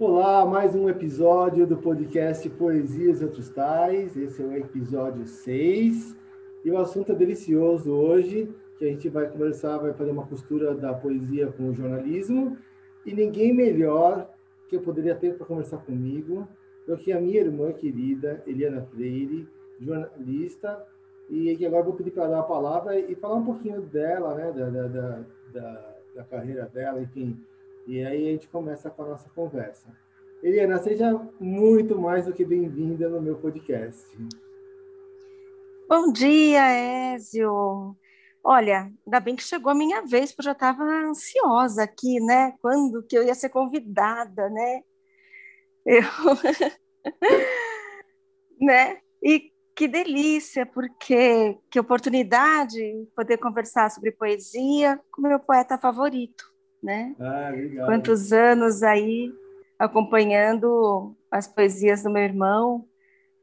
Olá, mais um episódio do podcast Poesias e Outros Tais. Esse é o episódio 6 e o assunto é delicioso hoje, que a gente vai conversar, vai fazer uma costura da poesia com o jornalismo. E ninguém melhor que eu poderia ter para conversar comigo do que a minha irmã querida, Eliana Freire, jornalista, e que agora vou pedir para dar a palavra e falar um pouquinho dela, né, da, da, da, da carreira dela, enfim, e aí a gente começa com a nossa conversa. Eliana, seja muito mais do que bem-vinda no meu podcast. Bom dia, Ézio. Olha, ainda bem que chegou a minha vez, porque eu já estava ansiosa aqui, né? Quando que eu ia ser convidada, né? Eu... né? E que delícia, porque que oportunidade poder conversar sobre poesia com meu poeta favorito né? Ah, legal. Quantos anos aí acompanhando as poesias do meu irmão,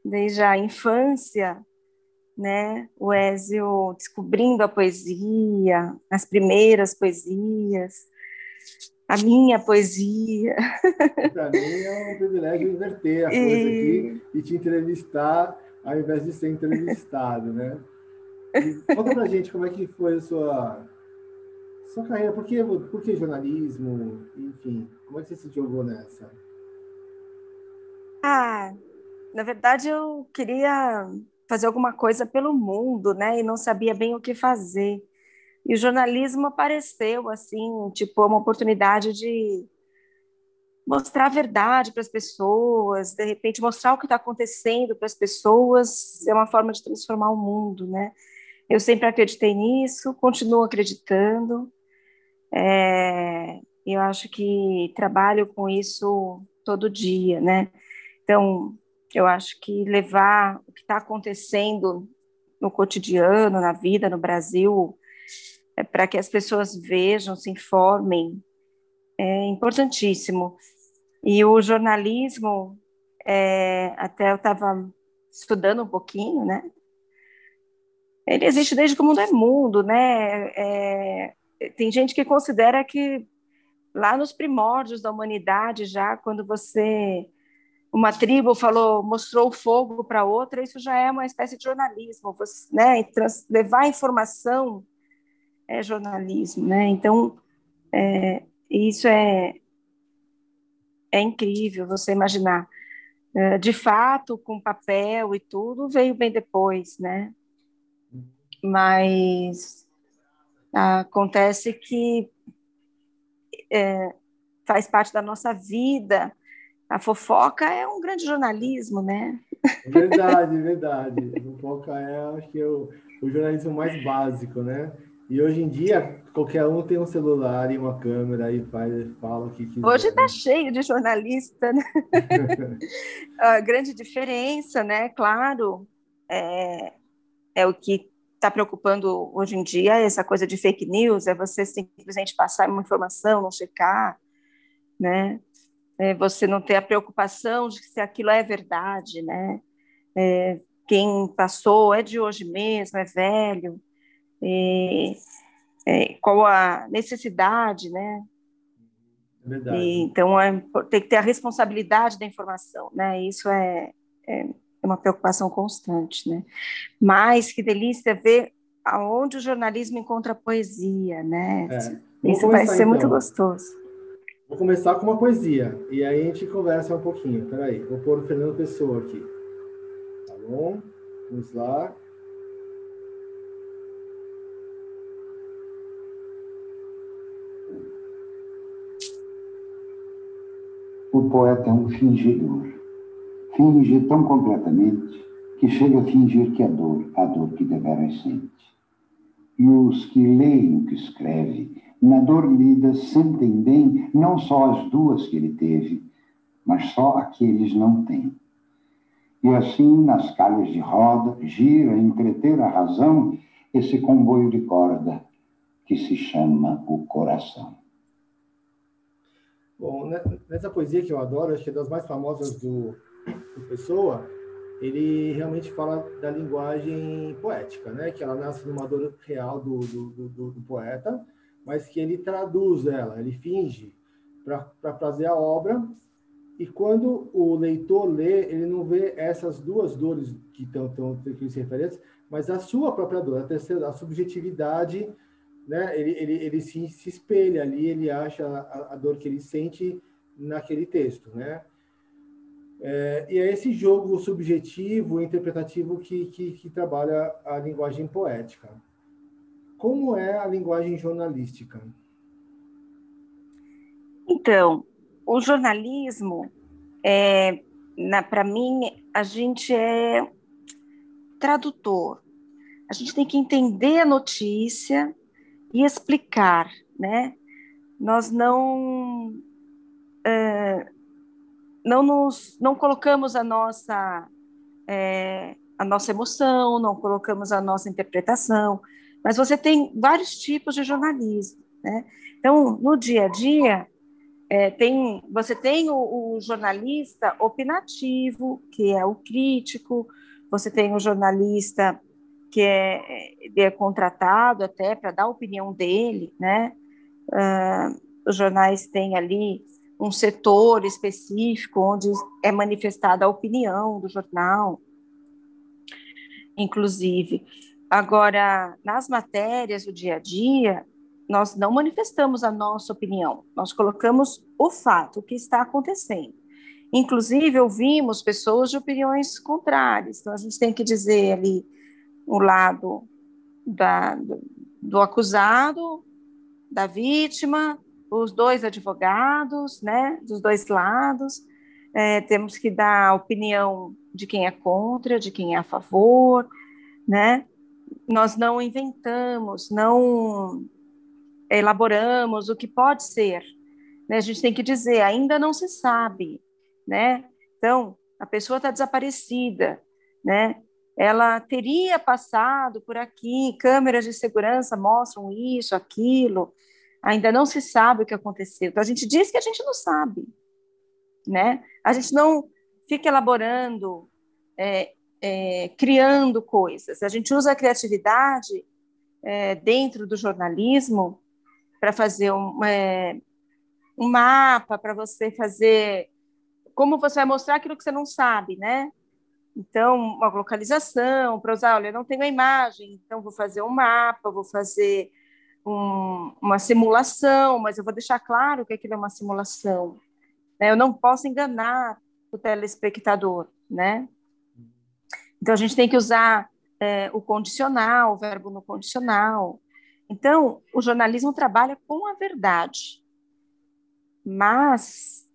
desde a infância, né? O Ézio descobrindo a poesia, as primeiras poesias, a minha poesia. Para mim é um privilégio inverter a coisa e... aqui e te entrevistar ao invés de ser entrevistado, né? E conta pra gente como é que foi a sua sua carreira, por que, por que jornalismo? Enfim, como é que você se jogou nessa? Ah, na verdade eu queria fazer alguma coisa pelo mundo, né? E não sabia bem o que fazer. E o jornalismo apareceu assim, tipo, uma oportunidade de mostrar a verdade para as pessoas, de repente mostrar o que está acontecendo para as pessoas, é uma forma de transformar o mundo, né? Eu sempre acreditei nisso, continuo acreditando. É, eu acho que trabalho com isso todo dia, né? Então, eu acho que levar o que está acontecendo no cotidiano, na vida, no Brasil, é, para que as pessoas vejam, se informem, é importantíssimo. E o jornalismo, é, até eu estava estudando um pouquinho, né? Ele existe desde que o mundo é mundo, né? É, tem gente que considera que lá nos primórdios da humanidade, já quando você uma tribo falou, mostrou fogo para outra, isso já é uma espécie de jornalismo, você, né? Trans, levar informação é jornalismo, né? Então, é, isso é é incrível você imaginar. É, de fato, com papel e tudo, veio bem depois, né? Mas Acontece que é, faz parte da nossa vida. A fofoca é um grande jornalismo, né? Verdade, verdade. A fofoca é, acho que, é o, o jornalismo mais básico, né? E hoje em dia, qualquer um tem um celular e uma câmera e faz, fala o que quiser. Hoje está cheio de jornalista, né? a grande diferença, né? Claro, é, é o que está preocupando hoje em dia é essa coisa de fake news, é você simplesmente passar uma informação, não checar, né? É você não ter a preocupação de se aquilo é verdade, né? É, quem passou é de hoje mesmo, é velho, e, é, qual a necessidade, né? É. E, então, é, tem que ter a responsabilidade da informação, né? Isso é, é uma preocupação constante, né? Mas que delícia ver aonde o jornalismo encontra poesia, né? É. Isso vai ser então. muito gostoso. Vou começar com uma poesia e aí a gente conversa um pouquinho. Peraí, vou pôr o Fernando Pessoa aqui. Tá bom? Vamos lá. O poeta é um fingidor finge tão completamente que chega a fingir que é dor, a dor que deveras sente. E os que leem o que escreve, na dor lida, sentem bem não só as duas que ele teve, mas só a que eles não têm. E assim, nas calhas de roda, gira entreter a razão esse comboio de corda que se chama o coração. Bom, nessa poesia que eu adoro, acho que é das mais famosas do, Pessoa, ele realmente fala da linguagem poética, né? Que ela nasce numa dor real do, do, do, do poeta, mas que ele traduz ela, ele finge para fazer a obra e quando o leitor lê, ele não vê essas duas dores que estão aqui referentes, mas a sua própria dor, a terceira, a subjetividade, né? Ele, ele, ele se, se espelha ali, ele acha a, a dor que ele sente naquele texto, né? É, e é esse jogo subjetivo, interpretativo que, que, que trabalha a linguagem poética. Como é a linguagem jornalística? Então, o jornalismo, é, para mim, a gente é tradutor. A gente tem que entender a notícia e explicar, né? Nós não não nos não colocamos a nossa é, a nossa emoção, não colocamos a nossa interpretação, mas você tem vários tipos de jornalismo, né? Então, no dia a dia, é, tem, você tem o, o, jornalista opinativo, que é o crítico, você tem o jornalista que é, é contratado até para dar a opinião dele, né? Uh, os jornais têm ali um setor específico onde é manifestada a opinião do jornal, inclusive. Agora, nas matérias do dia a dia, nós não manifestamos a nossa opinião, nós colocamos o fato, o que está acontecendo. Inclusive, ouvimos pessoas de opiniões contrárias, então a gente tem que dizer ali o lado da, do, do acusado, da vítima, os dois advogados, né, dos dois lados, é, temos que dar a opinião de quem é contra, de quem é a favor, né, nós não inventamos, não elaboramos o que pode ser. Né? A gente tem que dizer, ainda não se sabe, né? Então, a pessoa está desaparecida, né? Ela teria passado por aqui, câmeras de segurança mostram isso, aquilo, ainda não se sabe o que aconteceu. Então, a gente diz que a gente não sabe, né? A gente não fica elaborando, é, é, criando coisas. A gente usa a criatividade é, dentro do jornalismo para fazer um, é, um mapa, para você fazer como você vai mostrar aquilo que você não sabe, né? Então, uma localização, para usar, olha, eu não tenho a imagem, então vou fazer um mapa, vou fazer um, uma simulação, mas eu vou deixar claro que aquilo é uma simulação. Né? Eu não posso enganar o telespectador, né? Então, a gente tem que usar é, o condicional, o verbo no condicional, então, o jornalismo trabalha com a verdade, mas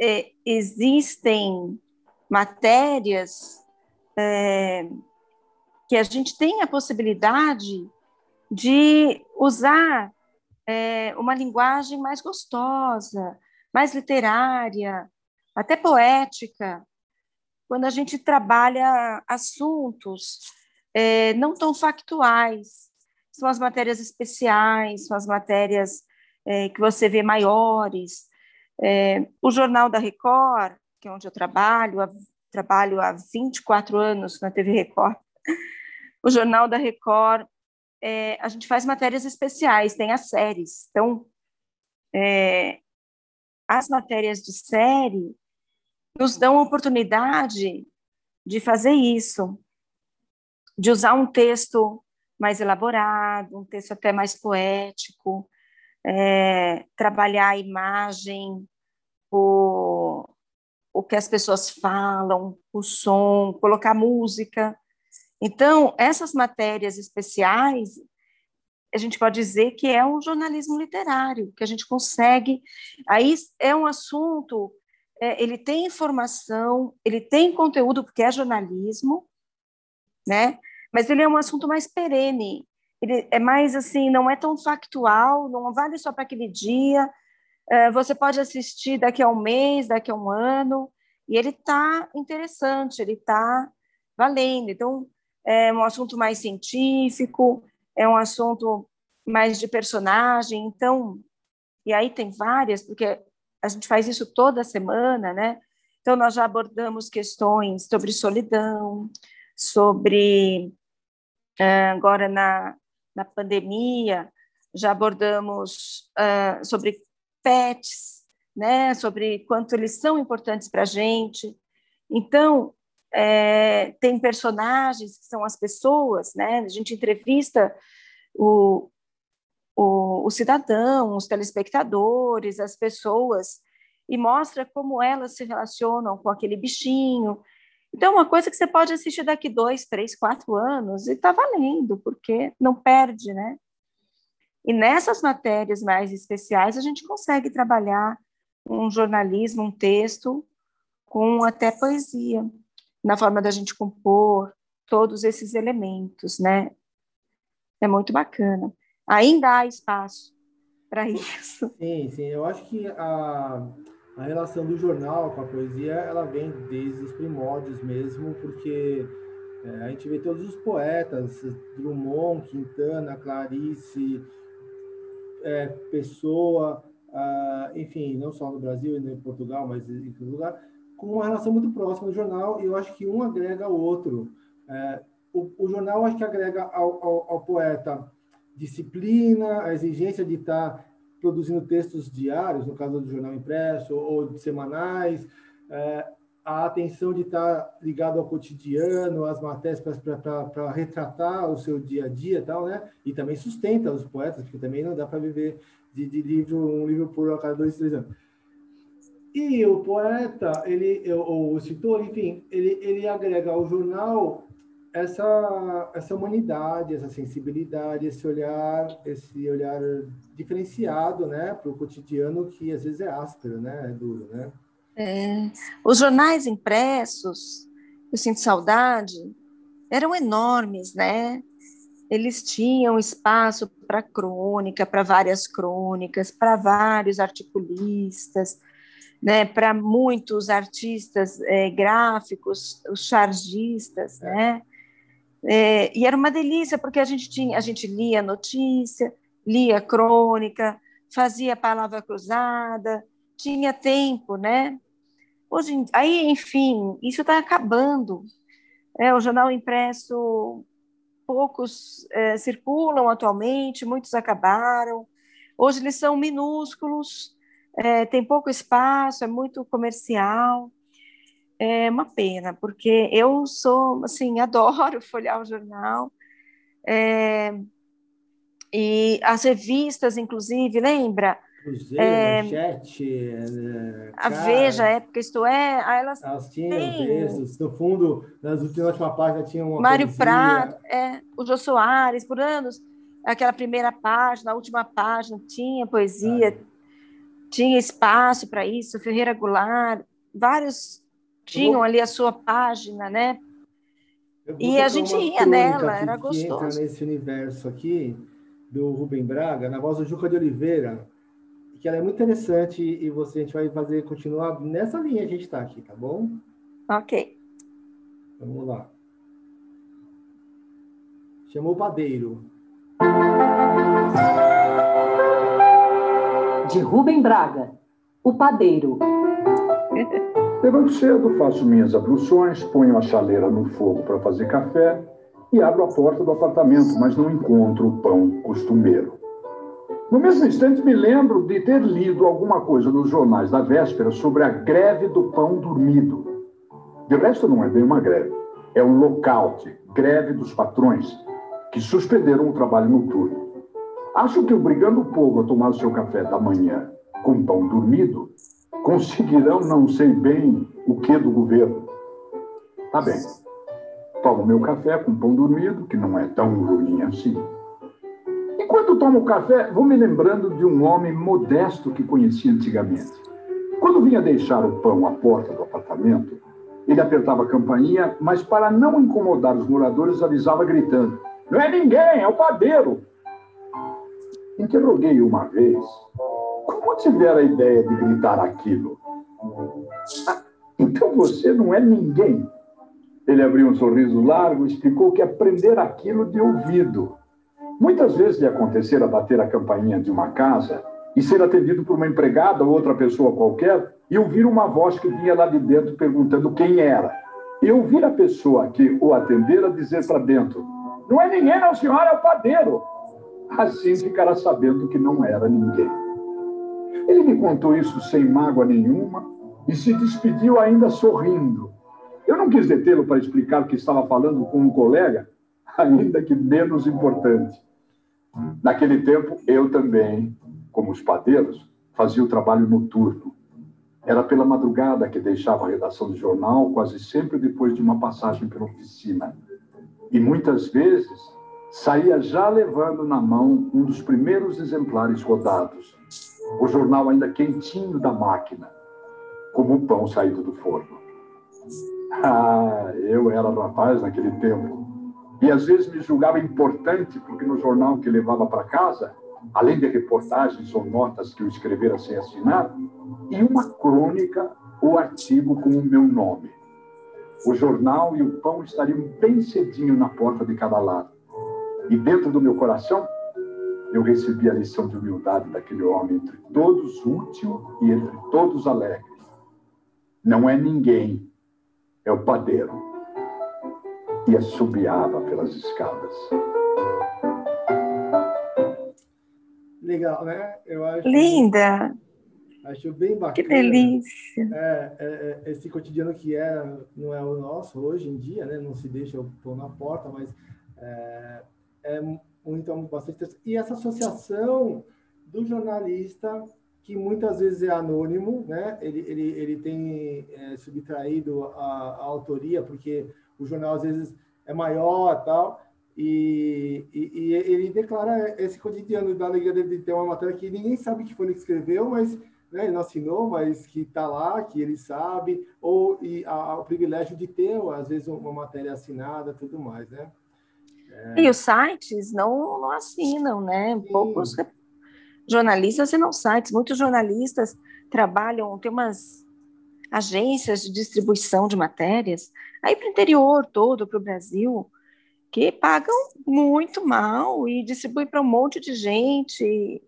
é, existem matérias é, que a gente tem a possibilidade de usar é, uma linguagem mais gostosa, mais literária, até poética, quando a gente trabalha assuntos é, não tão factuais, são as matérias especiais, são as matérias é, que você vê maiores. É, o Jornal da Record, que é onde eu trabalho, trabalho há 24 anos na TV Record, o Jornal da Record, é, a gente faz matérias especiais, tem as séries. Então, é, as matérias de série nos dão a oportunidade de fazer isso, de usar um texto mais elaborado, um texto até mais poético, é, trabalhar a imagem, o, o que as pessoas falam, o som, colocar música. Então, essas matérias especiais, a gente pode dizer que é um jornalismo literário, que a gente consegue. Aí é um assunto, é, ele tem informação, ele tem conteúdo, porque é jornalismo, né? mas ele é um assunto mais perene. Ele é mais assim, não é tão factual, não vale só para aquele dia. É, você pode assistir daqui a um mês, daqui a um ano, e ele está interessante, ele está valendo. Então, é um assunto mais científico, é um assunto mais de personagem. Então, e aí tem várias, porque a gente faz isso toda semana, né? Então, nós já abordamos questões sobre solidão, sobre ah, agora, na, na pandemia, já abordamos uh, sobre pets, né, sobre quanto eles são importantes para a gente. Então, é, tem personagens que são as pessoas, né? A gente entrevista o, o, o cidadão, os telespectadores, as pessoas, e mostra como elas se relacionam com aquele bichinho. Então, uma coisa que você pode assistir daqui dois, três, quatro anos e está valendo, porque não perde, né? E nessas matérias mais especiais, a gente consegue trabalhar um jornalismo, um texto, com até poesia na forma da gente compor todos esses elementos, né? É muito bacana. Ainda há espaço para isso. Sim, sim. Eu acho que a, a relação do jornal com a poesia, ela vem desde os primórdios mesmo, porque é, a gente vê todos os poetas, Drummond, Quintana, Clarice, é, Pessoa, enfim, não só no Brasil e em Portugal, mas em todo lugar, com uma relação muito próxima do jornal, e eu acho que um agrega ao outro. É, o, o, jornal acho que agrega ao, ao, ao, poeta disciplina, a exigência de estar produzindo textos diários, no caso do jornal impresso, ou de semanais, é, a atenção de estar ligado ao cotidiano, às matérias para retratar o seu dia a dia tal, né? E também sustenta os poetas, porque também não dá para viver de, de, livro, um livro por a cada dois, três anos. E o poeta, ele, ou o escritor, enfim, ele, ele agrega ao jornal essa, essa humanidade, essa sensibilidade, esse olhar, esse olhar diferenciado, né, para o cotidiano que às vezes é áspero, né, é duro, né? É, os jornais impressos, eu sinto saudade, eram enormes, né? Eles tinham espaço para crônica, para várias crônicas, para vários articulistas, né, para muitos artistas é, gráficos, os chargistas, é. né? É, e era uma delícia porque a gente tinha, a gente lia notícia, lia crônica, fazia palavra cruzada, tinha tempo, né? Hoje, aí, enfim, isso está acabando. É, o jornal impresso, poucos é, circulam atualmente, muitos acabaram. Hoje eles são minúsculos, é, tem pouco espaço, é muito comercial. É uma pena, porque eu sou, assim, adoro folhear o jornal. É, e as revistas, inclusive, lembra? Cruzeiro, é, Manchete, é, a Veja, Época Isto É, aí elas, elas tinham têm... textos, no fundo, nas últimas páginas tinha uma Mário poesia. Prado, é, o Jô Soares, por anos, aquela primeira página, a última página, tinha poesia, ah, tinha espaço para isso, Ferreira Goulart, vários tinham ali a sua página, né? E a gente ia nela, era gostoso. entra nesse universo aqui do Rubem Braga, na voz do Juca de Oliveira, que ela é muito interessante e você a gente vai fazer continuar nessa linha que a gente está aqui, tá bom? Ok. Vamos lá. Chamou o padeiro de Rubem Braga, O Padeiro. Levanto cedo, faço minhas abluções, ponho a chaleira no fogo para fazer café e abro a porta do apartamento, mas não encontro o pão costumeiro. No mesmo instante, me lembro de ter lido alguma coisa nos jornais da véspera sobre a greve do pão dormido. De resto, não é bem uma greve, é um lockout, greve dos patrões, que suspenderam o trabalho noturno. Acho que obrigando o povo a tomar o seu café da manhã com pão dormido, conseguirão não sei bem o que do governo. Tá bem. Tomo meu café com pão dormido, que não é tão ruim assim. Enquanto tomo café, vou me lembrando de um homem modesto que conheci antigamente. Quando vinha deixar o pão à porta do apartamento, ele apertava a campainha, mas para não incomodar os moradores, avisava gritando: Não é ninguém, é o padeiro. Interroguei uma vez como tiver a ideia de gritar aquilo. Ah, então você não é ninguém. Ele abriu um sorriso largo e explicou que aprender aquilo de ouvido. Muitas vezes lhe acontecera bater a campainha de uma casa e ser atendido por uma empregada ou outra pessoa qualquer e ouvir uma voz que vinha lá de dentro perguntando quem era. E ouvir a pessoa que o atendera dizer para dentro: Não é ninguém, não, senhora, é o padeiro. Assim ficará sabendo que não era ninguém. Ele me contou isso sem mágoa nenhuma e se despediu ainda sorrindo. Eu não quis detê-lo para explicar que estava falando com um colega, ainda que menos importante. Naquele tempo, eu também, como os padeiros, fazia o trabalho noturno. Era pela madrugada que deixava a redação do jornal, quase sempre depois de uma passagem pela oficina. E muitas vezes saía já levando na mão um dos primeiros exemplares rodados, o jornal ainda quentinho da máquina, como o pão saído do forno. Ah, eu era rapaz naquele tempo. E às vezes me julgava importante, porque no jornal que levava para casa, além de reportagens ou notas que eu escrevera sem assinar, e uma crônica ou artigo com o meu nome. O jornal e o pão estariam bem cedinho na porta de cada lado. E dentro do meu coração, eu recebi a lição de humildade daquele homem, entre todos útil e entre todos alegre. Não é ninguém, é o padeiro. E assobiava pelas escadas. Legal, né? Eu acho, Linda! Acho bem bacana. Que delícia! É, é, é, esse cotidiano que é, não é o nosso hoje em dia, né? Não se deixa o pão na porta, mas é, muito, bastante. E essa associação do jornalista, que muitas vezes é anônimo, né? ele, ele, ele tem é, subtraído a, a, autoria, porque o jornal às vezes é maior tal, e, e, e ele declara esse cotidiano da alegria de ter uma matéria que ninguém sabe que foi ele que escreveu, mas né, ele não assinou, mas que está lá, que ele sabe, ou e a, a, o privilégio de ter, às vezes, uma matéria assinada tudo mais, né? É. E os sites não, não assinam, né? Sim. Poucos jornalistas assinam sites. Muitos jornalistas trabalham, tem umas agências de distribuição de matérias, aí para o interior todo, para o Brasil, que pagam muito mal e distribuem para um monte de gente. E,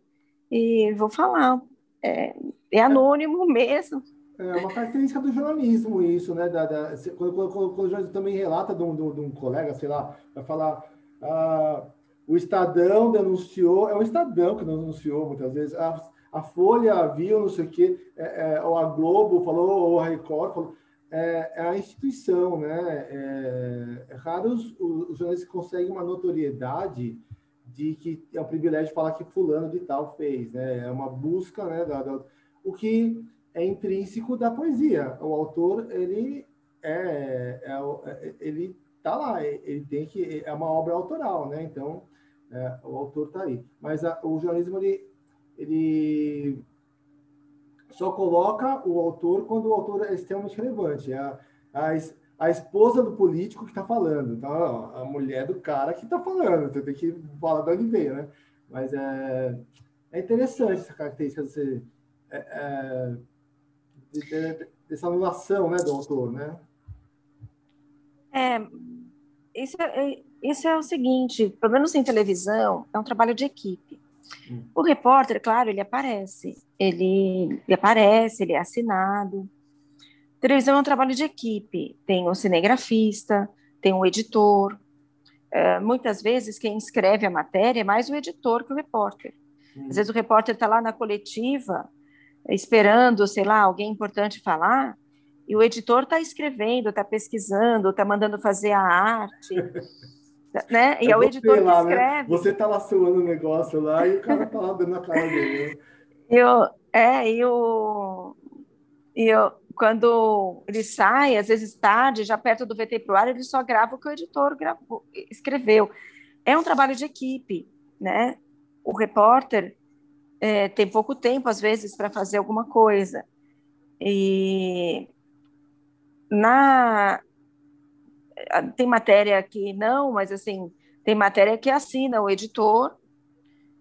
e vou falar, é, é anônimo mesmo. É uma característica do jornalismo isso, né? Da, da, quando, quando, quando, o jornalista também relata de um, de um colega, sei lá, vai falar ah, o Estadão denunciou, é o Estadão que denunciou muitas vezes, a, a Folha viu, não sei o quê, é, é, ou a Globo falou, ou a Record falou, é, é a instituição, né? É, é raro os, os jornalistas conseguem uma notoriedade de que é um privilégio falar que fulano de tal fez, né? É uma busca, né? Da, da, o que é intrínseco da poesia. O autor, ele é, é, é ele tá lá, ele tem que é uma obra autoral, né? Então é, o autor tá aí. Mas a, o jornalismo ele, ele só coloca o autor quando o autor é extremamente relevante. É a, a, a esposa do político que está falando, então, a mulher do cara que está falando. Você tem que falar de onde veio, né? Mas é, é interessante essa característica desse, é, é, de, de, dessa anulação né, do autor, né? É, isso é, isso é o seguinte, pelo menos em televisão, é um trabalho de equipe. Hum. O repórter, claro, ele aparece, ele, ele aparece, ele é assinado. Televisão é um trabalho de equipe, tem um cinegrafista, tem um editor. É, muitas vezes quem escreve a matéria é mais o editor que o repórter. Hum. Às vezes o repórter está lá na coletiva, esperando, sei lá, alguém importante falar, e o editor está escrevendo, está pesquisando, está mandando fazer a arte. né? E é, é o editor que lá, né? escreve. Né? Você está lá suando o negócio lá e o cara está lá dando a cara dele. Né? Eu, é, e o, e eu, quando ele sai, às vezes tarde, já perto do VT para o ar, ele só grava o que o editor gravou, escreveu. É um trabalho de equipe, né? O repórter é, tem pouco tempo, às vezes, para fazer alguma coisa. E na tem matéria que não, mas assim, tem matéria que assina o editor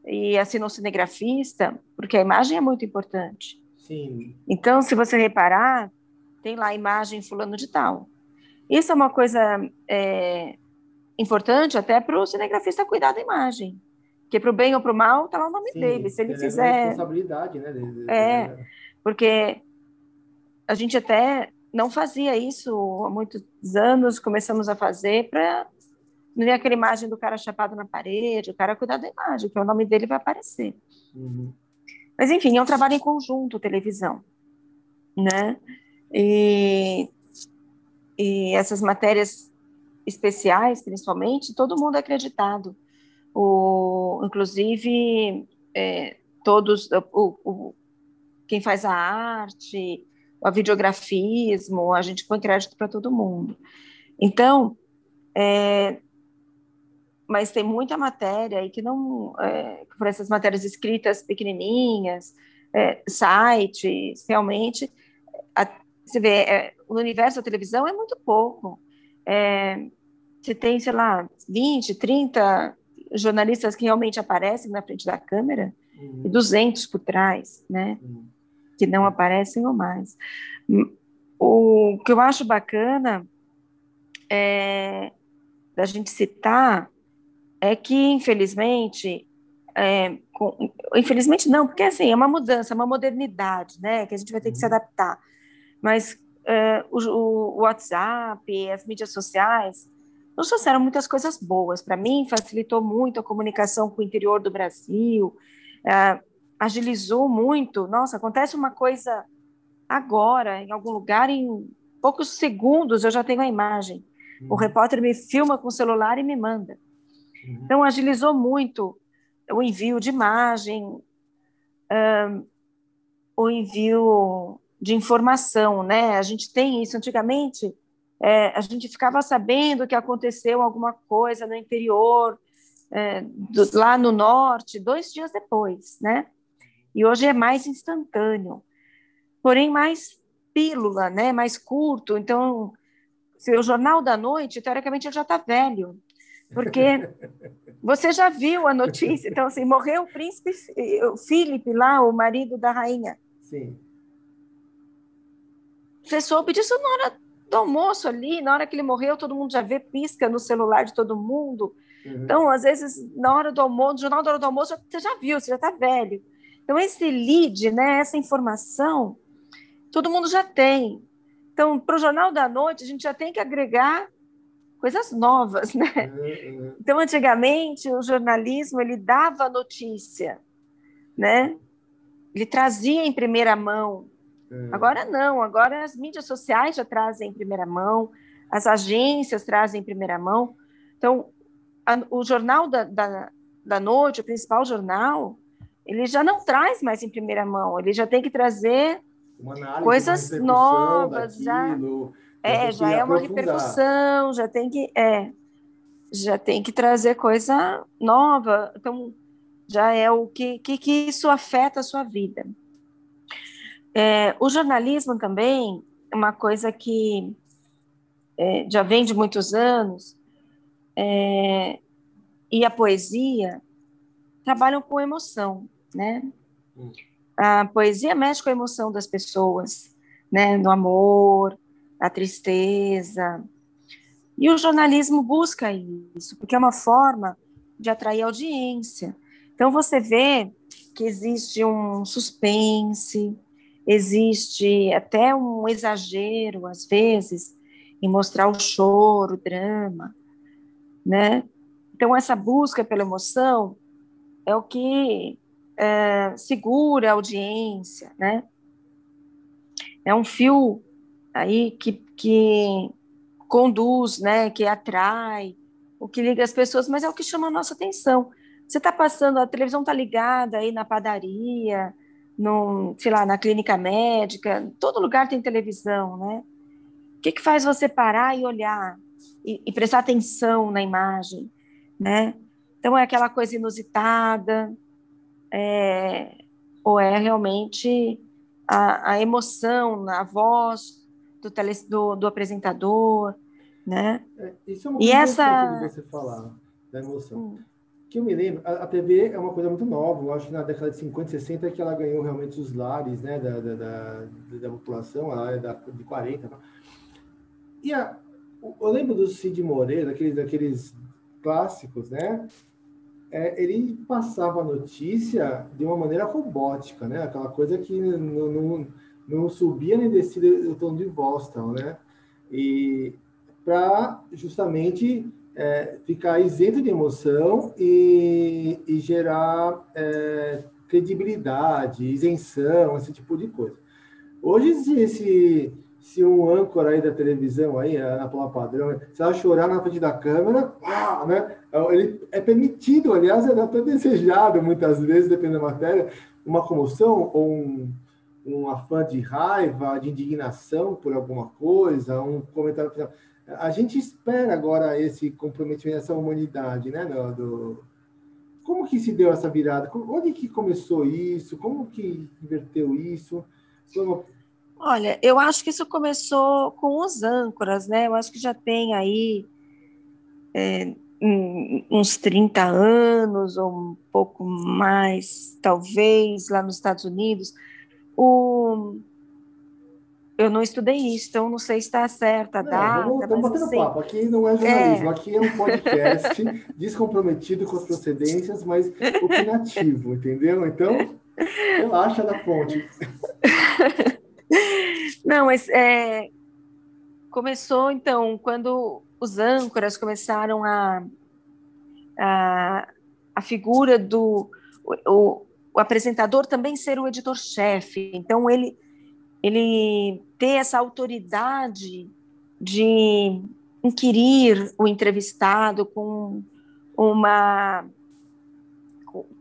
e assina o cinegrafista, porque a imagem é muito importante. Sim. Então, se você reparar, tem lá a imagem fulano de tal. Isso é uma coisa é, importante até para o cinegrafista cuidar da imagem. Porque para o bem ou para o mal, está lá o nome Sim, dele. Se ele fizer. É responsabilidade, né? É, porque a gente até não fazia isso há muitos anos, começamos a fazer para não ver aquela imagem do cara chapado na parede, o cara cuidar da imagem, que o nome dele vai aparecer. Uhum. Mas, enfim, é um trabalho em conjunto, televisão, né? E, e essas matérias especiais, principalmente, todo mundo é acreditado. O, inclusive, é, todos, o, o, quem faz a arte, o videografismo, a gente põe crédito para todo mundo. Então, é, mas tem muita matéria aí que não, é, por essas matérias escritas pequenininhas, é, sites, realmente, a, você vê, é, o universo da televisão é muito pouco. É, você tem, sei lá, 20, 30 jornalistas que realmente aparecem na frente da câmera uhum. e 200 por trás, né? Uhum. Que não aparecem ou mais. O que eu acho bacana é da gente citar é que, infelizmente, é, com, infelizmente não, porque assim, é uma mudança, é uma modernidade, né, que a gente vai ter que se uhum. adaptar. Mas é, o, o, WhatsApp, as mídias sociais, nos trouxeram muitas coisas boas. Para mim, facilitou muito a comunicação com o interior do Brasil, é, agilizou muito. Nossa, acontece uma coisa agora, em algum lugar, em poucos segundos eu já tenho a imagem. O uhum. repórter me filma com o celular e me manda. Uhum. Então, agilizou muito o envio de imagem, um, o envio de informação, né? A gente tem isso. Antigamente, é, a gente ficava sabendo que aconteceu alguma coisa no interior, é, do, lá no norte, dois dias depois, né? E hoje é mais instantâneo, porém mais pílula, né? Mais curto. Então, se o jornal da noite, teoricamente, ele já está velho porque você já viu a notícia. Então, assim, morreu o príncipe o Felipe lá, o marido da rainha. Sim. Você soube disso na hora do almoço ali, na hora que ele morreu, todo mundo já vê pisca no celular de todo mundo. Uhum. Então, às vezes, na hora do almoço, no jornal da hora do almoço, você já viu, você já está velho. Então, esse lead, né, essa informação, todo mundo já tem. Então, para o Jornal da Noite, a gente já tem que agregar coisas novas, né? Uhum. Então, antigamente, o jornalismo ele dava notícia, né? Ele trazia em primeira mão. Agora não, agora as mídias sociais já trazem em primeira mão, as agências trazem em primeira mão. Então, a, o jornal da, da, da noite, o principal jornal, ele já não traz mais em primeira mão, ele já tem que trazer coisas novas, daquilo. já é, já é uma repercussão, já tem que é, já tem que trazer coisa nova. Então, já é o que que, que isso afeta a sua vida. É, o jornalismo também é uma coisa que é, já vem de muitos anos, é, e a poesia trabalham com emoção, né? Hum. A poesia mexe com a emoção das pessoas, né? No amor, a tristeza. E o jornalismo busca isso, porque é uma forma de atrair audiência. Então você vê que existe um suspense, existe até um exagero, às vezes, em mostrar o choro, o drama, né? Então essa busca pela emoção é o que é, segura a audiência, né? É um fio aí que, que conduz, né, que atrai, o que liga as pessoas, mas é o que chama a nossa atenção. Você está passando, a televisão está ligada aí na padaria, no, sei lá, na clínica médica, todo lugar tem televisão, né? O que, que faz você parar e olhar e, e prestar atenção na imagem, né? Então é aquela coisa inusitada, é, ou é realmente a, a emoção, a voz, do, tele, do, do apresentador, né? É, isso é uma coisa e essa... você falar, da emoção. Hum. Que eu me lembro, a, a, TV é uma coisa muito nova, eu acho que na década de 50, 60 é que ela ganhou realmente os lares, né, da, da, da, da população, ela é da, de 40. E a, eu lembro do Cid Moreira, daqueles, daqueles clássicos, né? É, ele passava a notícia de uma maneira robótica, né? Aquela coisa que não, não não subia nem descia o tom de Boston, né? E para justamente é, ficar isento de emoção e, e gerar é, credibilidade, isenção, esse tipo de coisa. Hoje, se, esse, se um âncora aí da televisão, aí, na Paula Padrão, se ela chorar na frente da câmera, ah, né? ele é permitido, aliás, é até desejado muitas vezes, dependendo da matéria, uma comoção ou um, um afã de raiva, de indignação por alguma coisa, um comentário final. A gente espera agora esse comprometimento, essa humanidade, né? Do. Como que se deu essa virada? Onde que começou isso? Como que inverteu isso? Olha, eu acho que isso começou com os âncoras, né? Eu acho que já tem aí é, uns 30 anos, ou um pouco mais, talvez, lá nos Estados Unidos. O, eu não estudei isso, então não sei se está certa a data. Vamos, estamos batendo assim, papo. Aqui não é jornalismo, é... aqui é um podcast descomprometido com as procedências, mas opinativo, entendeu? Então, relaxa da fonte. Não, mas é, começou, então, quando os âncoras começaram a. a, a figura do. O, o apresentador também ser o editor-chefe. Então, ele, ele ter essa autoridade de inquirir o entrevistado com uma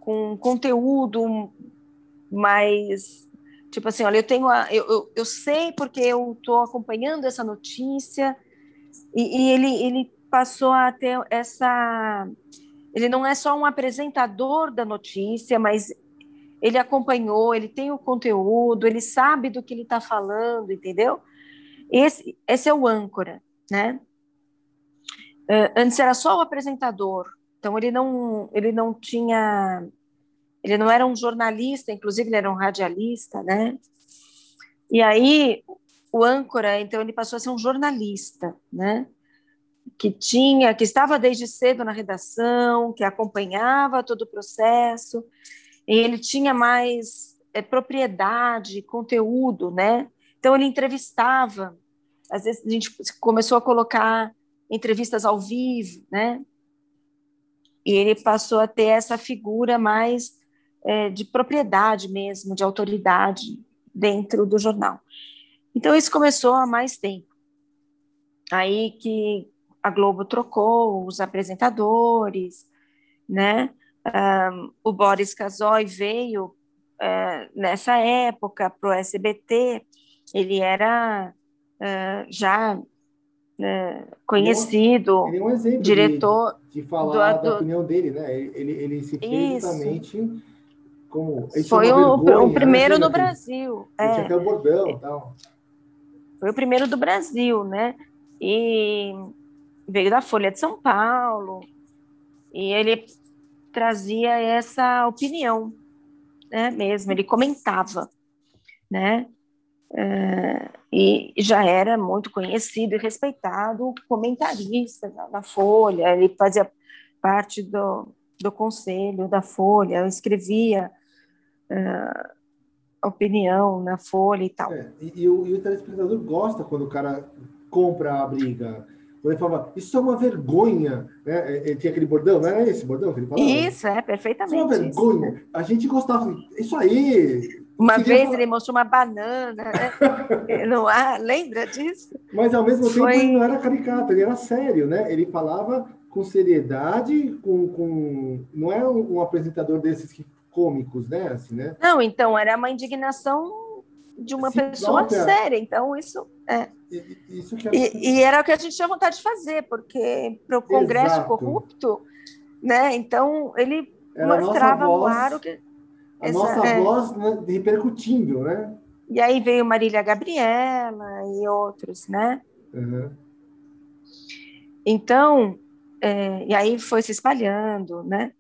com conteúdo mais tipo assim, olha, eu tenho a, eu, eu, eu sei porque eu estou acompanhando essa notícia e, e, ele ele passou a ter essa ele não é só um apresentador da notícia, mas ele acompanhou, ele tem o conteúdo, ele sabe do que ele está falando, entendeu? Esse, esse é o âncora, né? Antes era só o apresentador, então ele não, ele não tinha, ele não era um jornalista, inclusive ele era um radialista, né? E aí o âncora, então ele passou a ser um jornalista, né? Que tinha, que estava desde cedo na redação, que acompanhava todo o processo ele tinha mais é, propriedade, conteúdo, né? Então ele entrevistava. Às vezes a gente começou a colocar entrevistas ao vivo, né? E ele passou a ter essa figura mais é, de propriedade mesmo, de autoridade dentro do jornal. Então isso começou há mais tempo. Aí que a Globo trocou os apresentadores, né? Um, o Boris Kazoy veio uh, nessa época para o SBT, ele era uh, já uh, conhecido, ele é um exemplo diretor de, de falar do, da do... opinião dele, né? Ele, ele se fez exatamente como foi o, vergonha, o, primeiro né? no Brasil. Ele é. tinha até o bordão e tal. Foi o primeiro do Brasil, né? E veio da Folha de São Paulo. E ele trazia essa opinião, né, mesmo, ele comentava, né, é, e já era muito conhecido e respeitado comentarista na, na Folha, ele fazia parte do, do conselho da Folha, escrevia uh, opinião na Folha e tal. É, e, e, o, e o telespectador gosta quando o cara compra a briga, quando ele falava, isso é uma vergonha, né? Ele tinha aquele bordão, não era esse bordão que ele falava? Isso, é, perfeitamente. Isso é uma vergonha. Isso. A gente gostava, isso aí. Uma vez falar... ele mostrou uma banana, né? não há, lembra disso? Mas ao mesmo tempo Foi... ele não era caricato, ele era sério, né? Ele falava com seriedade, com, com... não é um, um apresentador desses que cômicos, né? Assim, né? Não, então era uma indignação de uma pessoa séria. Então, isso é. Isso é... E, e, era o que a gente tinha vontade de fazer, porque para o Congresso Exato. corrupto, né? Então, ele era mostrava voz, claro que. A essa, nossa é... voz né, repercutindo, né? E aí veio Marília Gabriela e outros, né? Uhum. Então, é, e aí foi se espalhando, né?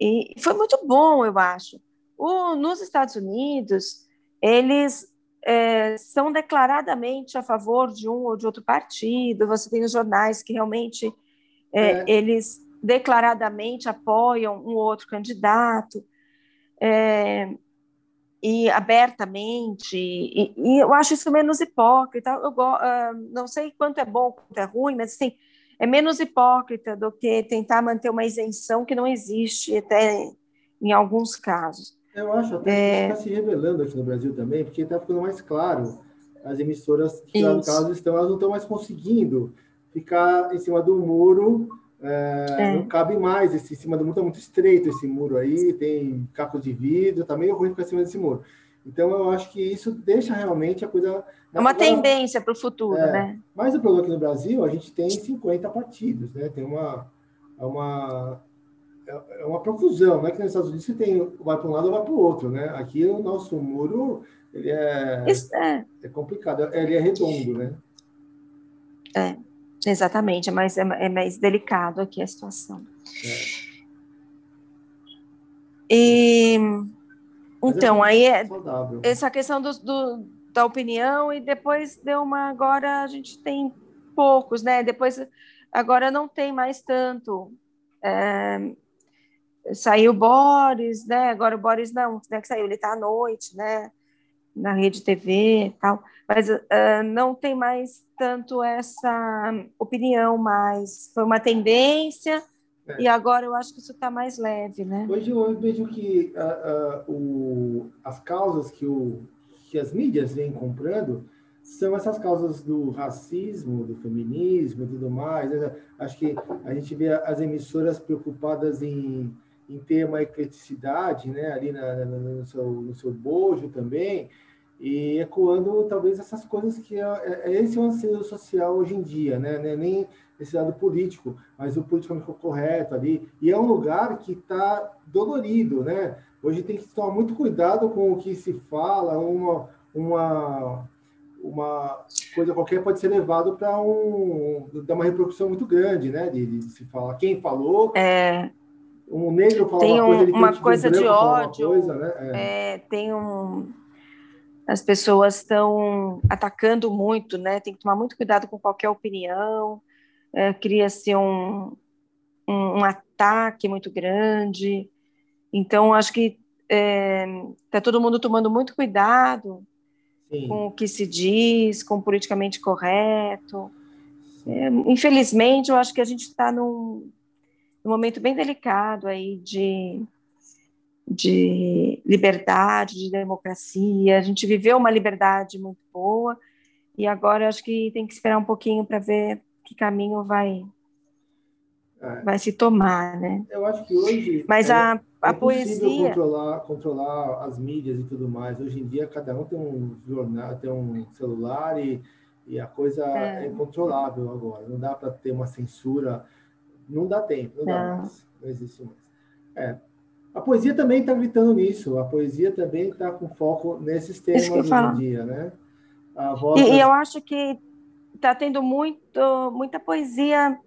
E foi muito bom, eu acho. O, nos Estados Unidos, eles é, são declaradamente a favor de um ou de outro partido. Você tem os jornais que realmente é, é. eles declaradamente apoiam um ou outro candidato é, e abertamente. E, e, eu acho isso menos hipócrita. Eu uh, não sei quanto é bom, quanto é ruim, mas assim é menos hipócrita do que tentar manter uma isenção que não existe até em alguns casos. Eu acho até é... que está se revelando aqui no Brasil também, porque está ficando mais claro. As emissoras que, no caso, estão, elas não estão mais conseguindo ficar em cima do muro. É, é. Não cabe mais, esse, em cima do muro está muito estreito esse muro aí, tem caco de vidro, está meio ruim ficar em cima desse muro. Então, eu acho que isso deixa realmente a coisa. É uma tendência para o futuro, é, né? Mas o problema aqui no Brasil, a gente tem 50 partidos, né? Tem uma, uma, é, é uma profusão, não é que nos Estados Unidos você tem, vai para um lado ou vai para o outro, né? Aqui o nosso muro, ele é, é. é complicado, ele é redondo, né? É, exatamente, é mais, é, mais delicado aqui a situação. É. E então, aí é saudável. essa questão do, do, da opinião, e depois deu uma. Agora a gente tem poucos, né? Depois, agora não tem mais tanto. É, saiu Boris, né? Agora o Boris não, né? Que saiu, ele está à noite, né? Na rede TV e tal, mas uh, não tem mais tanto essa opinião mais. Foi uma tendência é. E agora eu acho que isso está mais leve, né? Hoje eu vejo que uh, uh, o, as causas que, o, que as mídias vêm comprando são essas causas do racismo, do feminismo e tudo mais. Né? Acho que a gente vê as emissoras preocupadas em, em ter uma ecleticidade né? ali na, na, no, seu, no seu bojo também, e ecoando talvez essas coisas que é, é, é esse é o anseio social hoje em dia, né? É nem esse lado político, mas o politicamente correto ali. E é um lugar que está dolorido, né? Hoje tem que tomar muito cuidado com o que se fala, uma, uma, uma coisa qualquer pode ser levado para um, dar uma repercussão muito grande, né? De, de, se falar quem falou. É. Um negro fala tem uma coisa, uma coisa de ódio. Coisa, né? É. é. tem um as pessoas estão atacando muito, né? Tem que tomar muito cuidado com qualquer opinião é, cria-se um, um, um, ataque muito grande. Então, acho que está é, todo mundo tomando muito cuidado Sim. com o que se diz, com o politicamente correto. É, infelizmente, eu acho que a gente está num, num momento bem delicado aí de, de liberdade, de democracia. A gente viveu uma liberdade muito boa e agora acho que tem que esperar um pouquinho para ver que caminho vai é. vai se tomar, né? Eu acho que hoje mas é, a, a é poesia controlar controlar as mídias e tudo mais. Hoje em dia cada um tem um jornal, tem um celular e, e a coisa é, é incontrolável agora. Não dá para ter uma censura, não dá tempo, não, dá mais, não existe mais. É. A poesia também está gritando nisso. A poesia também está com foco nesses temas hoje em dia, né? e, das... e eu acho que está tendo muito, muita poesia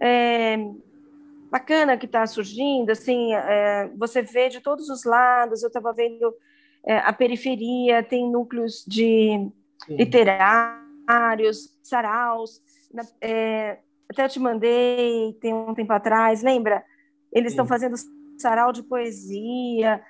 é, bacana que está surgindo, assim, é, você vê de todos os lados, eu estava vendo é, a periferia, tem núcleos de Sim. literários, saraus, é, até eu te mandei, tem um tempo atrás, lembra? Eles estão fazendo sarau de poesia,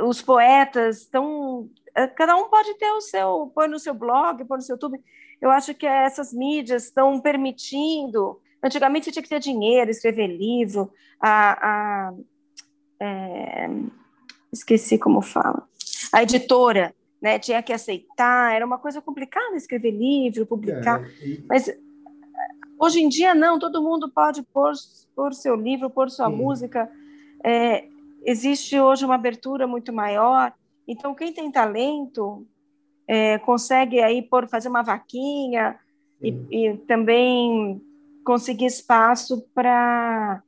os poetas estão é, cada um pode ter o seu, põe no seu blog, põe no seu YouTube. Eu acho que essas mídias estão permitindo. Antigamente você tinha que ter dinheiro, escrever livro, a, a é, esqueci como fala, a editora, né, tinha que aceitar, era uma coisa complicada escrever livro, publicar, é, e... mas hoje em dia não, todo mundo pode pôr, pôr seu livro, pôr sua Sim. música, é, existe hoje uma abertura muito maior, então quem tem talento é, consegue aí por fazer uma vaquinha e, e, também conseguir espaço para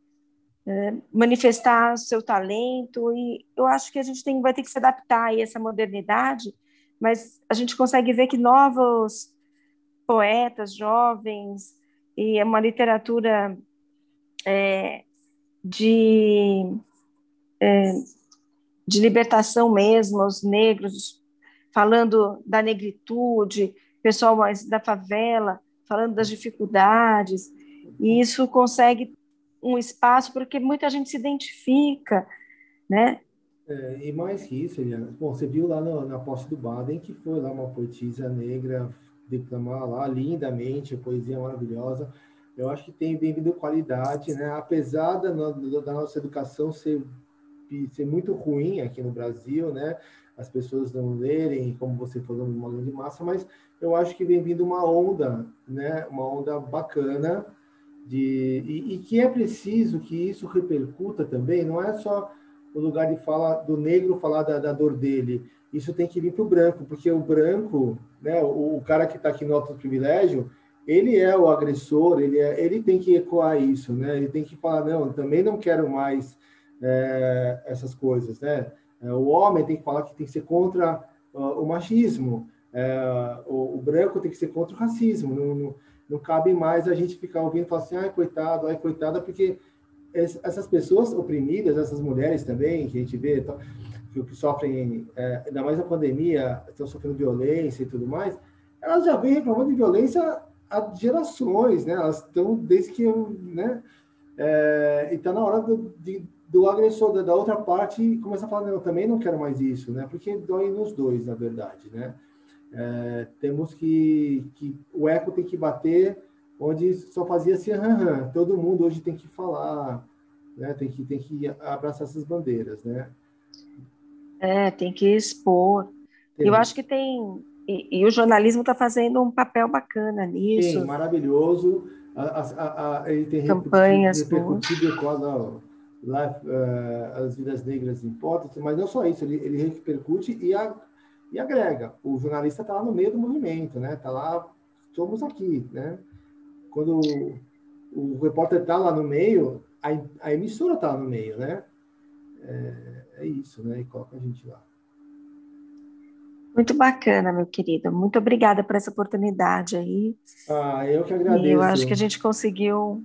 é, manifestar seu talento. E eu acho que a gente tem, vai ter que se adaptar a essa modernidade, mas a gente consegue ver que novos poetas jovens e é uma literatura é, de é, de libertação mesmo, os negros, falando da negritude, pessoal mais da favela, falando das dificuldades, e isso consegue um espaço porque muita gente se identifica, né? É, e mais que isso, Eliana, bom, você viu lá no, na posse do Baden que foi lá uma poetisa negra declamar lá lindamente, poesia maravilhosa. Eu acho que tem vindo qualidade, né? Apesar da, da nossa educação ser ser muito ruim aqui no Brasil, né? As pessoas não lerem, como você falou, uma grande massa, mas eu acho que vem vindo uma onda, né? Uma onda bacana de e, e que é preciso que isso repercuta também. Não é só o lugar de falar do negro falar da, da dor dele. Isso tem que vir para o branco, porque o branco, né? O, o cara que está aqui no alto privilégio, ele é o agressor, ele, é, ele tem que ecoar isso, né? Ele tem que falar, não, também não quero mais é, essas coisas, né? É, o homem tem que falar que tem que ser contra uh, o machismo, é, o, o, branco tem que ser contra o racismo, não, não, não, cabe mais a gente ficar ouvindo e falar assim, ai, coitado, ai, coitada, porque essas pessoas oprimidas, essas mulheres também, que a gente vê, que, que sofrem, é, ainda mais na pandemia, estão sofrendo violência e tudo mais, elas já vêm reclamando de violência há gerações, né? Elas estão desde que né? É, e está na hora do, de, do agressor da, da, outra parte começar a falar, eu também não quero mais isso, né? Porque dói nos dois, na verdade, né? É, temos que, que o eco tem que bater onde só fazia assim, hum, todo mundo hoje tem que falar, né? Tem que tem que abraçar essas bandeiras, né? É, tem que expor. Tem. Eu acho que tem e, e o jornalismo está fazendo um papel bacana nisso. Sim, maravilhoso. A, a, a, ele tem campanhas repercutido com uh, as vidas negras importam, mas não só isso, ele, ele repercute e, a, e agrega. O jornalista está lá no meio do movimento, né? Está lá, somos aqui, né? Quando o, o repórter está lá no meio, a, a emissora está lá no meio, né? É, é isso, né? E coloca a gente lá. Muito bacana, meu querido. Muito obrigada por essa oportunidade aí. Ah, eu que agradeço. E eu acho que a gente conseguiu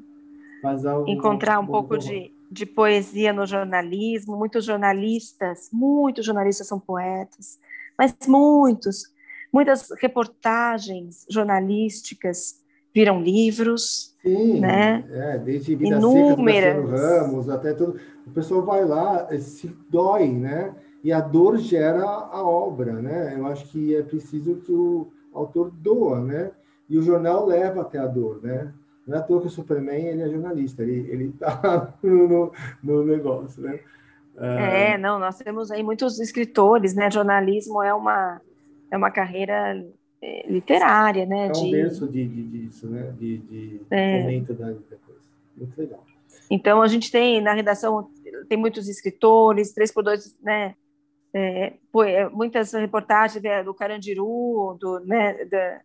encontrar um pouco de, de poesia no jornalismo. Muitos jornalistas, muitos jornalistas são poetas, mas muitos, muitas reportagens jornalísticas viram livros, Sim, né? É, desde Vida Inúmeras. Seca, Ramos, até tudo. O pessoal vai lá, se dói, né? e a dor gera a obra, né? Eu acho que é preciso que o autor doa, né? E o jornal leva até a dor, né? Não é à toa que o Superman ele é jornalista, ele ele está no, no negócio, né? É, não, nós temos aí muitos escritores, né? Jornalismo é uma é uma carreira é, literária, né? É um de... berço de, de, disso, né? De, de é. momento da, da coisa. Muito legal. Então a gente tem na redação tem muitos escritores, três por dois, né? É, é, muitas reportagens do Carandiru, do, né, da,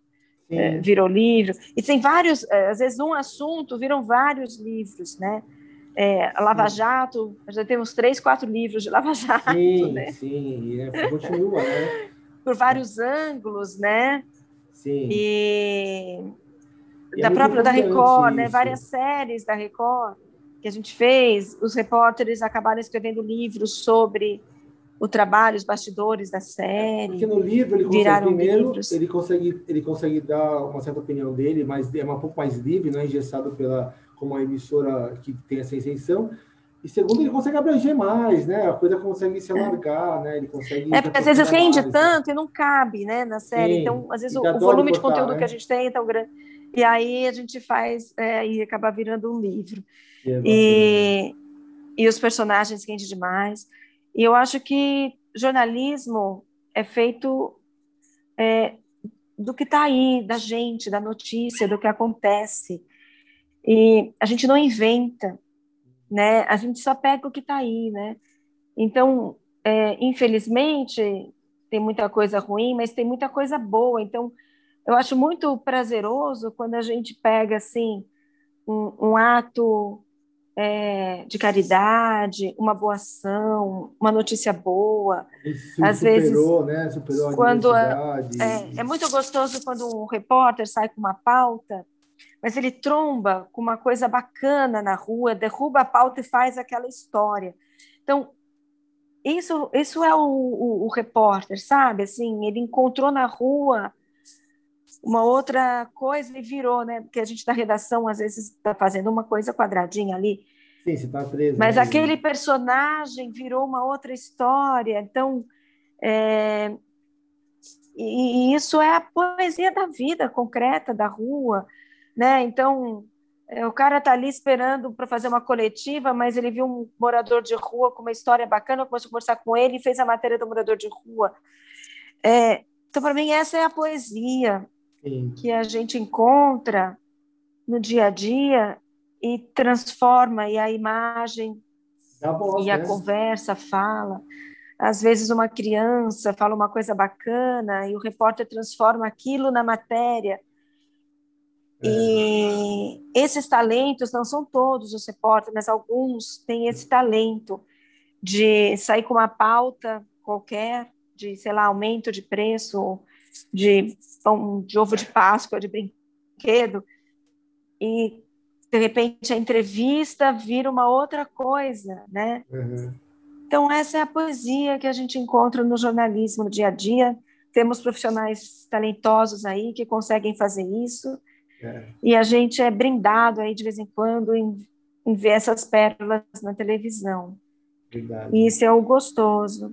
é, virou livro, e tem vários, é, às vezes um assunto viram vários livros, né? É, Lava Jato, já temos três, quatro livros de Lava Jato, sim, né? Sim, é, continua, né? Por vários ângulos, né? Sim. E, e da própria da Record, né? Várias séries da Record que a gente fez, os repórteres acabaram escrevendo livros sobre o trabalho, os bastidores da série. Porque no livro ele consegue primeiro, livros. ele consegue ele consegue dar uma certa opinião dele, mas é um pouco mais livre, não é engessado pela como a emissora que tem essa isenção. E segundo, ele consegue abranger mais, né? A coisa consegue se alargar, né? Ele consegue. É porque às vezes rende mais, tanto né? e não cabe, né, na série. Sim, então, às vezes o, o, volume de conteúdo né? que a gente tem é tão grande. E aí a gente faz é, e acaba virando um livro. É e, e os personagens rende demais. E eu acho que jornalismo é feito é, do que está aí, da gente, da notícia, do que acontece. E a gente não inventa, né? A gente só pega o que está aí, né? Então, é, infelizmente, tem muita coisa ruim, mas tem muita coisa boa. Então, eu acho muito prazeroso quando a gente pega assim um, um ato é, de caridade, uma boa ação, uma notícia boa. Isso Às superou, vezes, né? Superou a quando é, é, muito gostoso quando um repórter sai com uma pauta, mas ele tromba com uma coisa bacana na rua, derruba a pauta e faz aquela história. Então, isso, isso é o, o, o repórter, sabe? Assim, ele encontrou na rua uma outra coisa e virou, né? Porque a gente da redação às vezes está fazendo uma coisa quadradinha ali. Sim, você está preso. Mas né? aquele personagem virou uma outra história. Então, é... e, isso é a poesia da vida concreta da rua, né? Então, É, o cara está ali esperando para fazer uma coletiva, mas ele viu um morador de rua com uma história bacana, começou a conversar com ele e fez a matéria do morador de rua. É, então, para mim, essa é a poesia Sim. que a gente encontra no dia a dia e transforma, e a imagem voz, e a né? conversa fala. Às vezes, uma criança fala uma coisa bacana e o repórter transforma aquilo na matéria e esses talentos não são todos os repórteres, mas alguns têm esse talento de sair com uma pauta qualquer, de, sei lá, aumento de preço de pão de ovo de Páscoa, de brinquedo, e de repente a entrevista vira uma outra coisa, né? Uhum. Então essa é a poesia que a gente encontra no jornalismo no dia a dia. Temos profissionais talentosos aí que conseguem fazer isso é. E a gente é brindado aí de vez em quando em, em ver essas pérolas na televisão. Verdade. E isso é o gostoso.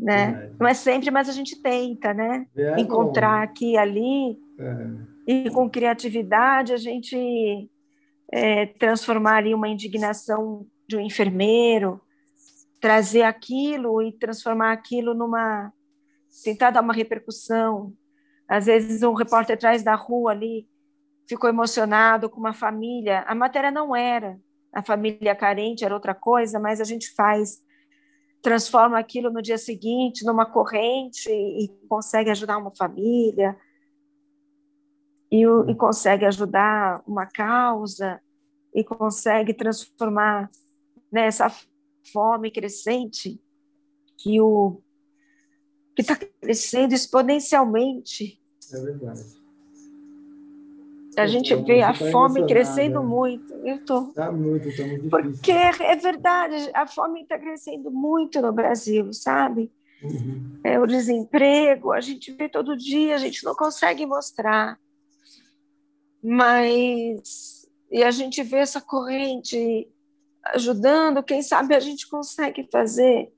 Né? Não é sempre, mas a gente tenta, né? É Encontrar aqui e ali. É. E com criatividade a gente é, transformar ali uma indignação de um enfermeiro, trazer aquilo e transformar aquilo numa. tentar dar uma repercussão. Às vezes um repórter atrás da rua ali ficou emocionado com uma família. A matéria não era a família carente, era outra coisa, mas a gente faz, transforma aquilo no dia seguinte numa corrente e consegue ajudar uma família, e, e consegue ajudar uma causa, e consegue transformar nessa né, fome crescente que o que está crescendo exponencialmente. É verdade. A gente vê a fome crescendo muito. Eu tô. Tá muito, tá muito. Porque é verdade, a fome está crescendo muito no Brasil, sabe? Uhum. É, o desemprego, a gente vê todo dia, a gente não consegue mostrar. Mas. E a gente vê essa corrente ajudando, quem sabe a gente consegue fazer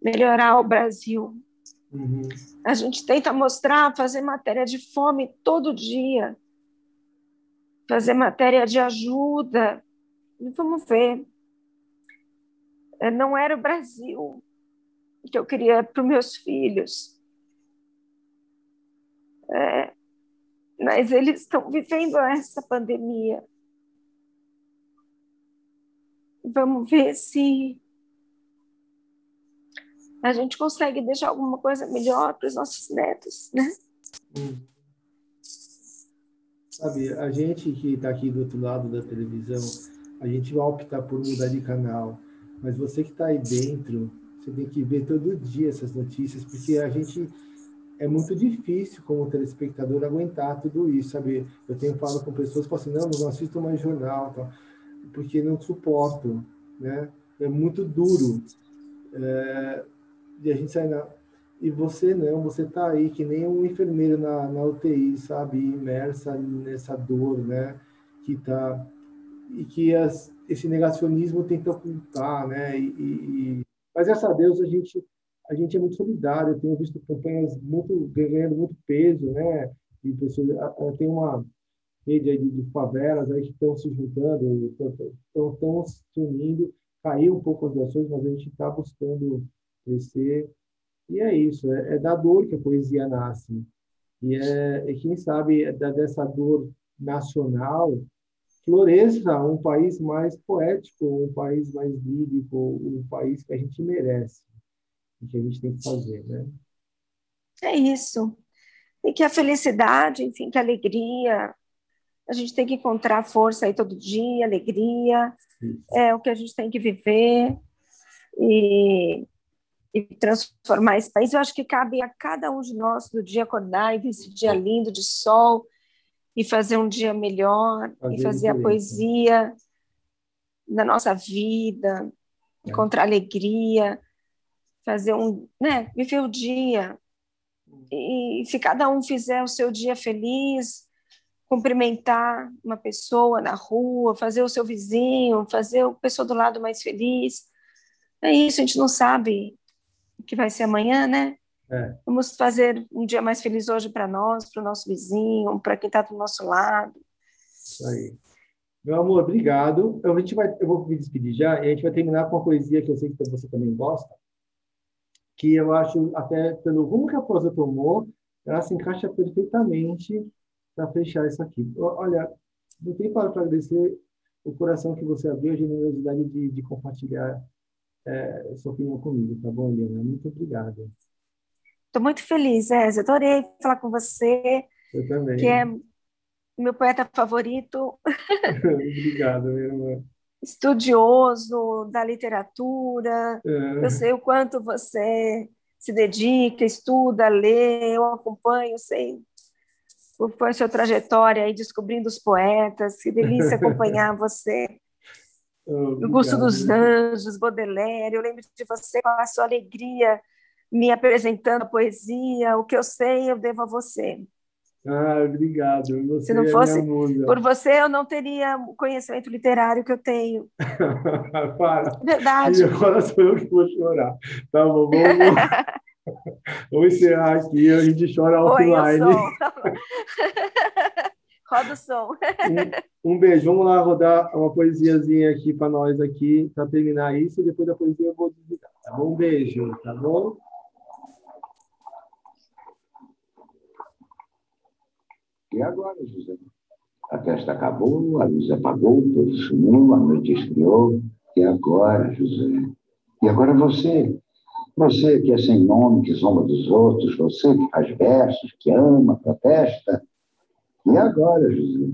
melhorar o Brasil. Uhum. A gente tenta mostrar, fazer matéria de fome todo dia fazer matéria de ajuda. Vamos ver. É, não era o Brasil que eu queria para os meus filhos. É, mas eles estão vivendo essa pandemia. Vamos ver se a gente consegue deixar alguma coisa melhor para os nossos netos, né? Hum. Sabe, a gente que está aqui do outro lado da televisão, a gente vai optar por mudar de canal, mas você que está aí dentro, você tem que ver todo dia essas notícias, porque a gente é muito difícil como telespectador aguentar tudo isso, sabe? Eu tenho falado com pessoas que falam assim, não, não assisto mais jornal, porque não suporto, né? É muito duro. É, e a gente sai na, e você não, você tá aí que nem um enfermeiro na, na UTI, sabe, imersa nessa dor, né, que tá e que as, esse negacionismo tenta ocultar, né, e, e, mas graças a Deus a gente a gente é muito solidário, eu tenho visto campanhas muito ganhando muito peso, né, e pessoas tem uma rede aí de, favelas aí que estão se juntando, estão se unindo, caiu um pouco as doações, mas a gente está buscando crescer e é isso, é, é da dor que a poesia nasce. E, é, e quem sabe, é da, dessa dor nacional, floresça um país mais poético, um país mais lírico, um país que a gente merece, e que a gente tem que fazer, né? É isso. E que a felicidade, enfim, que a alegria, a gente tem que encontrar força aí todo dia, alegria, isso. é o que a gente tem que viver. E e transformar esse país. Eu acho que cabe a cada um de nós no dia acordar e ver esse dia lindo de sol e fazer um dia melhor fazer e fazer a poesia da nossa vida, é. encontrar alegria, fazer um, né, viver o dia. E se cada um fizer o seu dia feliz, cumprimentar uma pessoa na rua, fazer o seu vizinho, fazer a pessoa do lado mais feliz. É isso, a gente não sabe que vai ser amanhã, né? É. Vamos fazer um dia mais feliz hoje para nós, para o nosso vizinho, para quem está do nosso lado. Isso aí. Meu amor, obrigado. Eu, a gente vai, eu vou me despedir já e a gente vai terminar com uma poesia que eu sei que você também gosta, que eu acho, até pelo rumo que a prosa tomou, ela se encaixa perfeitamente para fechar isso aqui. Olha, não tem para agradecer o coração que você abriu, a generosidade de, de compartilhar é, sua opinião comigo, tá bom, Eliana? Muito obrigado. Estou muito feliz, Ezio. Adorei falar com você. Eu também. Que é meu poeta favorito. Obrigado, minha irmã. Estudioso da literatura. É. Eu sei o quanto você se dedica, estuda, lê, eu acompanho, sei qual foi a sua trajetória aí descobrindo os poetas. Que delícia acompanhar você. O Gusto dos Anjos, Baudelaire. Eu lembro de você com a sua alegria me apresentando a poesia. O que eu sei, eu devo a você. Ah, obrigado. Você Se não é fosse por você, eu não teria o conhecimento literário que eu tenho. Para. Verdade. E agora sou eu que vou chorar. Tá bom, vamos, vamos encerrar aqui. A gente chora offline. Roda o som. Um, um, beijo. Vamos lá rodar uma poesiazinha aqui para nós aqui, para terminar isso. E depois da poesia eu vou desligar. Tá bom? Um beijo, tá bom? E agora, José? A festa acabou, a luz apagou, tudo sumiu, a noite esfriou. E agora, José? E agora você? Você que é sem nome, que zomba dos outros, você que faz versos, que ama, protesta. E agora, José?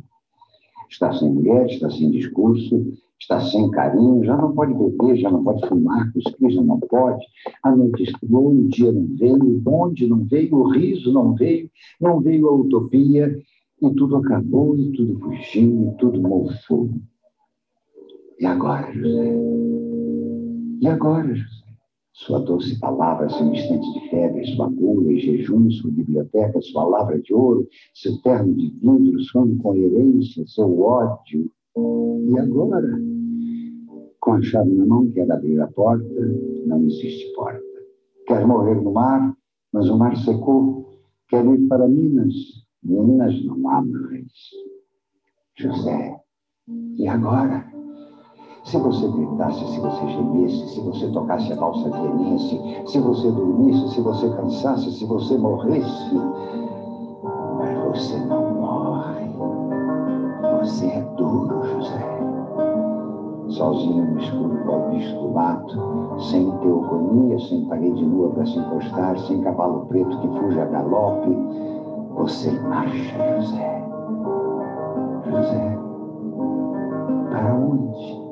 Está sem mulher, está sem discurso, está sem carinho, já não pode beber, já não pode fumar, cuspir já não pode. A noite esfriou, o dia não veio, o bonde não veio, o riso não veio, não veio a utopia, e tudo acabou, e tudo fugiu, e tudo mofou. E agora, José? E agora, José? Sua doce palavra, seu instante de febre, sua gula e jejum, sua biblioteca, sua lavra de ouro, seu terno de vidro, sua incoerência, seu ódio. E agora? Com a chave na mão, quer abrir a porta, não existe porta. Quer morrer no mar, mas o mar secou. Quer ir para Minas, Minas não há mais. José, e agora? Se você gritasse, se você gemesse, se você tocasse a valsa vienense, se você dormisse, se você cansasse, se você morresse, mas você não morre. Você é duro, José. Sozinho no escuro, bicho do mato, sem teogonia, sem parede nua para se encostar, sem cavalo preto que fuja a galope, você marcha, José. José, para onde?